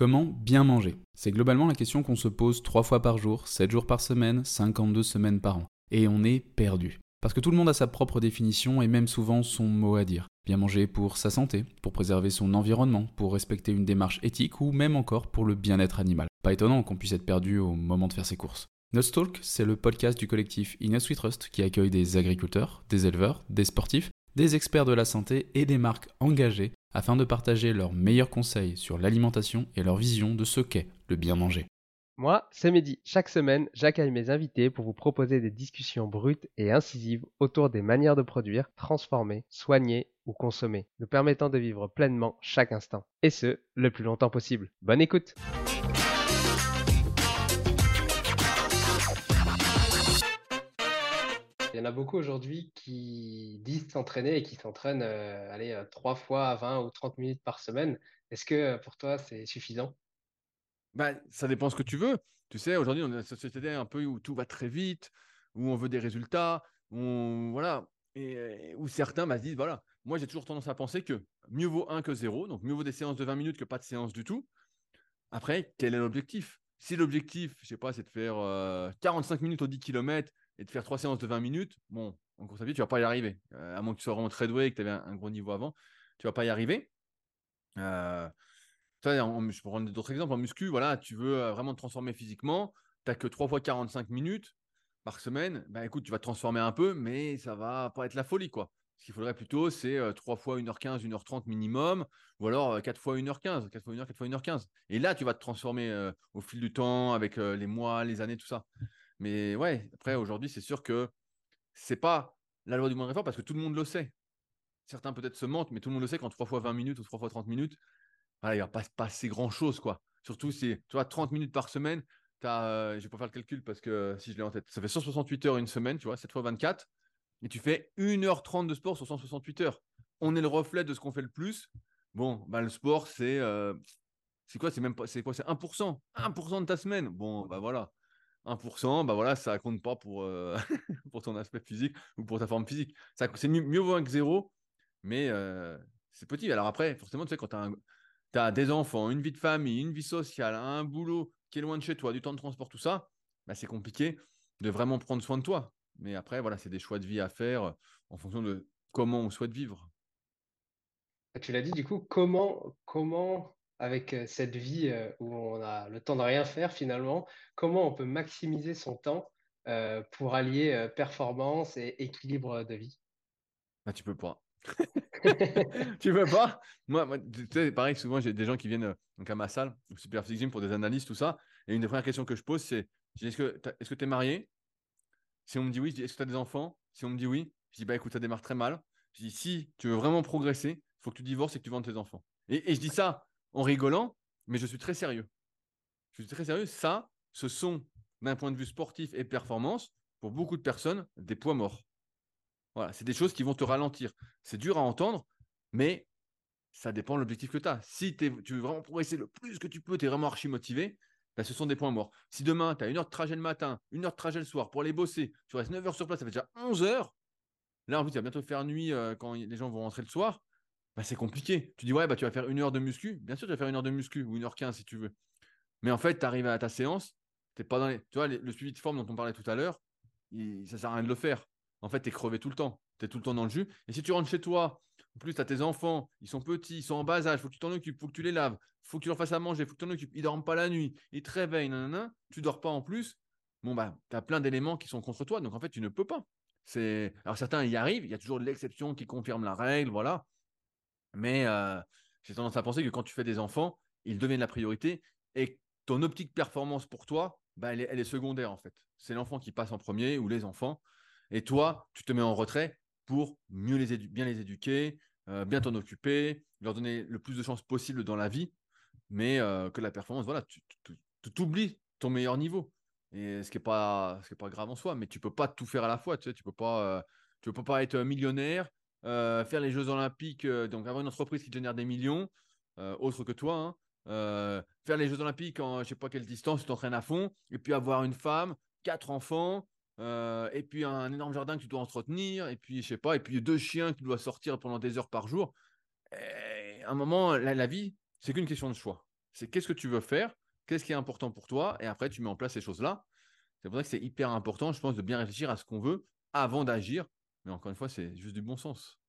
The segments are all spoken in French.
Comment bien manger C'est globalement la question qu'on se pose 3 fois par jour, 7 jours par semaine, 52 semaines par an. Et on est perdu. Parce que tout le monde a sa propre définition et même souvent son mot à dire. Bien manger pour sa santé, pour préserver son environnement, pour respecter une démarche éthique ou même encore pour le bien-être animal. Pas étonnant qu'on puisse être perdu au moment de faire ses courses. Talk, c'est le podcast du collectif Inès We Trust qui accueille des agriculteurs, des éleveurs, des sportifs, des experts de la santé et des marques engagées afin de partager leurs meilleurs conseils sur l'alimentation et leur vision de ce qu'est le bien manger. Moi, c'est Mehdi. Chaque semaine, j'accueille mes invités pour vous proposer des discussions brutes et incisives autour des manières de produire, transformer, soigner ou consommer, nous permettant de vivre pleinement chaque instant. Et ce, le plus longtemps possible. Bonne écoute Il y en a beaucoup aujourd'hui qui disent s'entraîner et qui s'entraînent euh, allez, euh, trois fois à 20 ou 30 minutes par semaine. Est-ce que euh, pour toi, c'est suffisant? Bah, Ça dépend ce que tu veux. Tu sais, aujourd'hui, on a une société un peu où tout va très vite, où on veut des résultats, où, voilà, et, où certains bah, se disent voilà, moi j'ai toujours tendance à penser que mieux vaut un que zéro, donc mieux vaut des séances de 20 minutes que pas de séances du tout. Après, quel est l'objectif? Si l'objectif, je sais pas, c'est de faire 45 minutes au 10 km et de faire trois séances de 20 minutes, bon, en course à pied, tu vas pas y arriver. Euh, à moins que tu sois vraiment très doué et que tu avais un, gros niveau avant, tu vas pas y arriver. Euh, je peux prendre d'autres exemples. En muscu, voilà, tu veux euh, vraiment te transformer physiquement, tu n'as que 3 fois 45 minutes par semaine. Ben, écoute, tu vas te transformer un peu, mais ça va pas être la folie, quoi. Ce qu'il faudrait plutôt, c'est 3 fois 1h15, 1h30 minimum, ou alors 4 fois 1h15, 4 fois 1h, 4 fois 1h15. Et là, tu vas te transformer au fil du temps, avec les mois, les années, tout ça. Mais ouais, après, aujourd'hui, c'est sûr que c'est pas la loi du moins effort parce que tout le monde le sait. Certains peut-être se mentent, mais tout le monde le sait qu'en 3 fois 20 minutes ou 3 fois 30 minutes, il n'y a pas, pas assez grand-chose. quoi. Surtout si tu vois 30 minutes par semaine, as, euh, je ne vais pas faire le calcul parce que si je l'ai en tête, ça fait 168 heures une semaine, tu vois, 7 fois 24, et tu fais 1h30 de sport sur 168 heures. On est le reflet de ce qu'on fait le plus. Bon, bah, le sport, c'est euh, c'est quoi? C'est même pas, c'est quoi? C'est 1%. 1% de ta semaine. Bon, bah voilà. 1%, bah voilà, ça compte pas pour, euh, pour ton aspect physique ou pour ta forme physique. C'est mieux, mieux vaut que zéro, mais euh, c'est petit. Alors après, forcément, tu sais, quand tu as, des enfants, une vie de famille, une vie sociale, un boulot qui est loin de chez toi, du temps de transport, tout ça, bah, c'est compliqué de vraiment prendre soin de toi. Mais après, voilà, c'est des choix de vie à faire en fonction de comment on souhaite vivre. Tu l'as dit, du coup, comment, comment avec cette vie où on a le temps de rien faire finalement, comment on peut maximiser son temps pour allier performance et équilibre de vie? Bah, Tu peux pas. tu peux pas? Moi, tu sais, pareil, souvent j'ai des gens qui viennent donc à ma salle, au Super Gym pour des analyses, tout ça. Et une des premières questions que je pose, c'est est-ce que tu es marié? Si on me dit oui, je dis est-ce que tu as des enfants? Si on me dit oui, je dis bah écoute, ça démarre très mal. Je dis si tu veux vraiment progresser, il faut que tu divorces et que tu vendes tes enfants. et je dis ça en rigolant, mais je suis très sérieux. Je suis très sérieux. Ça, ce sont, d'un point de vue sportif et performance, pour beaucoup de personnes, des poids morts. Voilà, c'est des choses qui vont te ralentir. C'est dur à entendre, mais ça dépend de l'objectif que tu as. Si tu veux vraiment progresser le plus que tu peux, tu es vraiment archi motivé, bah, ce sont des points morts. Si demain, tu as une heure de trajet le matin, une heure de trajet le soir pour aller bosser, tu restes 9 heures sur place, ça fait déjà 11 heures. Là, en plus, il va bientôt faire nuit euh, quand les gens vont rentrer le soir. Bah, c'est compliqué. Tu dis, ouais, bah, tu vas faire une heure de muscu. Bien sûr, tu vas faire une heure de muscu ou une heure quinze si tu veux. Mais en fait, tu arrives à ta séance, tu pas dans les. Tu vois, le suivi de forme dont on parlait tout à l'heure, ça sert à rien de le faire. En fait, tu es crevé tout le temps. Tu es tout le temps dans le jus. Et si tu rentres chez toi, en plus, tu as tes enfants, ils sont petits, ils sont en bas âge, il faut que tu t'en occupes, il faut que tu les laves, il faut que tu leur fasses à manger, il faut que tu t'en occupes. Ils dorment pas la nuit, ils te réveillent, nanana, tu dors pas en plus. Bon, bah, tu as plein d'éléments qui sont contre toi. Donc, en fait, tu ne peux pas. C'est... Alors, certains y arrivent, il y a toujours l'exception qui confirme la règle, voilà. Mais euh, j'ai tendance à penser que quand tu fais des enfants, ils deviennent la priorité et ton optique performance pour toi, bah, elle, est, secondaire en fait. C'est l'enfant qui passe en premier ou les enfants. Et toi, tu te mets en retrait pour mieux les bien les éduquer, euh, bien t'en occuper, leur donner le plus de chances possible dans la vie, mais euh, que la performance, voilà, tu t'oublies ton meilleur niveau. Et ce qui n'est pas, pas grave en soi, mais tu peux pas tout faire à la fois. Tu sais, tu peux pas, tu peux pas être millionnaire, faire les Jeux Olympiques, euh, donc avoir une entreprise qui génère des millions, euh, autre que toi, hein, faire les Jeux Olympiques en je sais pas quelle distance, tu t'entraînes à fond, et puis avoir une femme, quatre enfants, et puis un énorme jardin que tu dois entretenir, et puis je sais pas, et puis deux chiens que tu dois sortir pendant des heures par jour. à un moment, la, la vie, c'est qu'une question de choix. C'est qu'est-ce que tu veux faire, qu'est-ce qui est important pour toi, et après tu mets en place ces choses-là. C'est pour ça que c'est hyper important, je pense, de bien réfléchir à ce qu'on veut avant d'agir mais encore une fois, c'est juste du bon sens.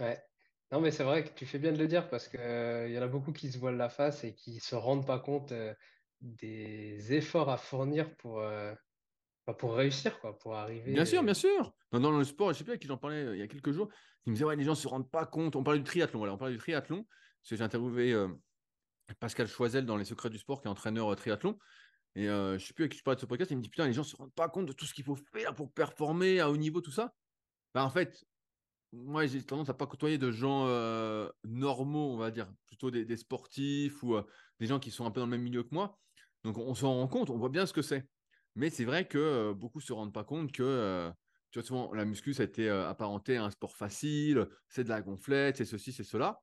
Ouais. Non, mais c'est vrai que tu fais bien de le dire parce qu'il euh, y en a beaucoup qui se voilent la face et qui ne se rendent pas compte euh, des efforts à fournir pour, euh, bah, pour réussir, quoi, pour arriver. Bien sûr, bien sûr. Dans, le sport, je ne sais plus à qui j'en parlais il y a quelques jours, ils me disaient ouais, les gens ne se rendent pas compte. On parlait du triathlon, voilà, on parlait du triathlon. Parce que j'ai interviewé Pascal Choisel dans Les Secrets du Sport, qui est entraîneur triathlon. Et je ne sais plus à qui je parlais de ce podcast, il me dit Putain, les gens se rendent pas compte de tout ce qu'il faut faire pour performer à haut niveau, tout ça. Bah, en fait, moi, j'ai tendance à pas côtoyer de gens normaux, on va dire, plutôt des, sportifs ou des gens qui sont un peu dans le même milieu que moi. Donc, on, s'en rend compte, on voit bien ce que c'est. Mais c'est vrai que beaucoup se rendent pas compte que, tu vois, souvent, la muscu, ça a été apparenté à un sport facile, c'est de la gonflette, c'est ceci, c'est cela.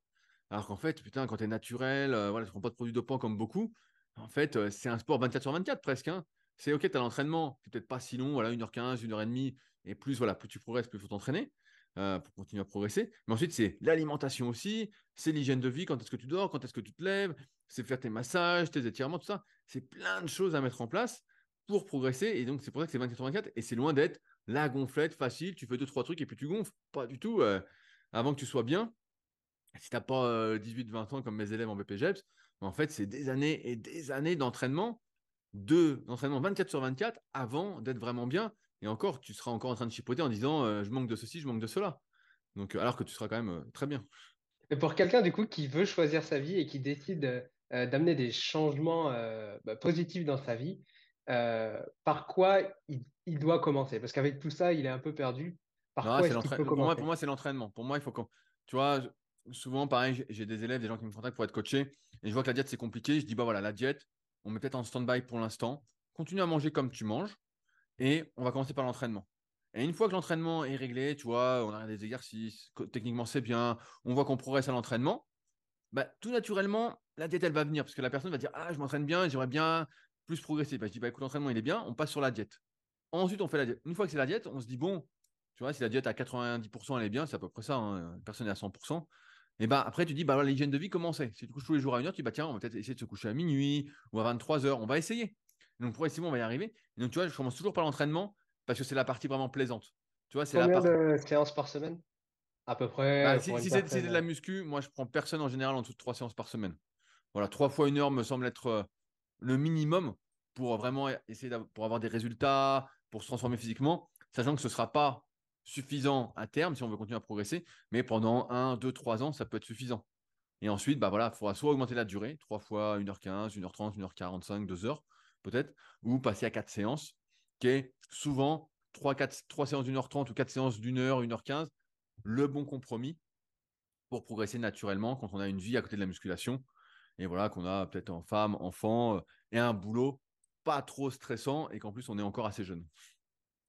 Alors qu'en fait, putain, quand tu es naturel, voilà, tu prends pas de produits dopants comme beaucoup, en fait, euh, c'est un sport 24 sur 24 presque. Hein. C'est OK, tu as l'entraînement, c'est peut-être pas si long, voilà, 1h15, 1h30, et plus, voilà, plus tu progresses, plus il faut t'entraîner euh, pour continuer à progresser. Mais ensuite, c'est l'alimentation aussi, c'est l'hygiène de vie, quand est-ce que tu dors, quand est-ce que tu te lèves, c'est faire tes massages, tes étirements, tout ça. C'est plein de choses à mettre en place pour progresser. Et donc, c'est pour ça que c'est 24 sur 24. Et c'est loin d'être la gonflette facile, tu fais deux, trois trucs et puis tu gonfles. Pas du tout. Euh, avant que tu sois bien, si tu n'as pas 18-20 ans comme mes élèves en BPGEPS, en fait, c'est des années et des années d'entraînement, d'entraînement 24 sur 24 avant d'être vraiment bien. Et encore, tu seras encore en train de chipoter en disant euh, je manque de ceci, je manque de cela. Donc, euh, alors que tu seras quand même euh, très bien. Et pour quelqu'un du coup qui veut choisir sa vie et qui décide d'amener des changements bah, positifs dans sa vie, par quoi il, doit commencer? Parce qu'avec tout ça, il est un peu perdu. Par quoi pour, moi, pour moi, c'est l'entraînement. Pour moi, il faut que. Tu vois, souvent, pareil, j'ai des élèves, des gens qui me contactent pour être coachés, et je vois que la diète, c'est compliqué. Je dis, bah voilà, la diète, on met peut-être en stand-by pour l'instant. Continue à manger comme tu manges, et on va commencer par l'entraînement. Et une fois que l'entraînement est réglé, tu vois, on a des exercices, techniquement c'est bien, on voit qu'on progresse à l'entraînement, bah, tout naturellement, la diète, elle va venir, parce que la personne va dire, ah, je m'entraîne bien, j'aimerais bien plus progresser. Bah, je dis, bah écoute, l'entraînement, il est bien, on passe sur la diète. Ensuite, on fait la diète. Une fois que c'est la diète, on se dit, bon, tu vois, si la diète à 90%, elle est bien, c'est à peu près ça, hein, personne n'est à 100%. Et bah, après, tu dis, bah, l'hygiène de vie, comment c'est Si tu couches tous les jours à une heure, tu dis, bah, tiens, on va peut-être essayer de se coucher à minuit ou à 23 heures. On va essayer. donc, progressivement, on va y arriver. donc, tu vois, je commence toujours par l'entraînement parce que c'est la partie vraiment plaisante. Tu vois, c'est la partie... de séances par semaine? À peu près bah, Si, c'est de la muscu, moi, je prends personne en général en dessous de trois séances par semaine. Voilà, trois fois une heure me semble être euh, le minimum pour vraiment essayer pour avoir des résultats, pour se transformer physiquement, sachant que ce ne sera pas suffisant à terme si on veut continuer à progresser, mais pendant 1, 2, 3 ans, ça peut être suffisant. Et ensuite, bah voilà, il faudra soit augmenter la durée, 3 fois 1h15, 1h30, 1h45, 2 heures peut-être, ou passer à 4 séances, qui est souvent 3, 4, 3 séances d'une heure 30 ou 4 séances d'une heure, 1h15, le bon compromis pour progresser naturellement quand on a une vie à côté de la musculation. Et voilà, qu'on a peut-être en femme, enfant, euh, et un boulot pas trop stressant et qu'en plus on est encore assez jeune.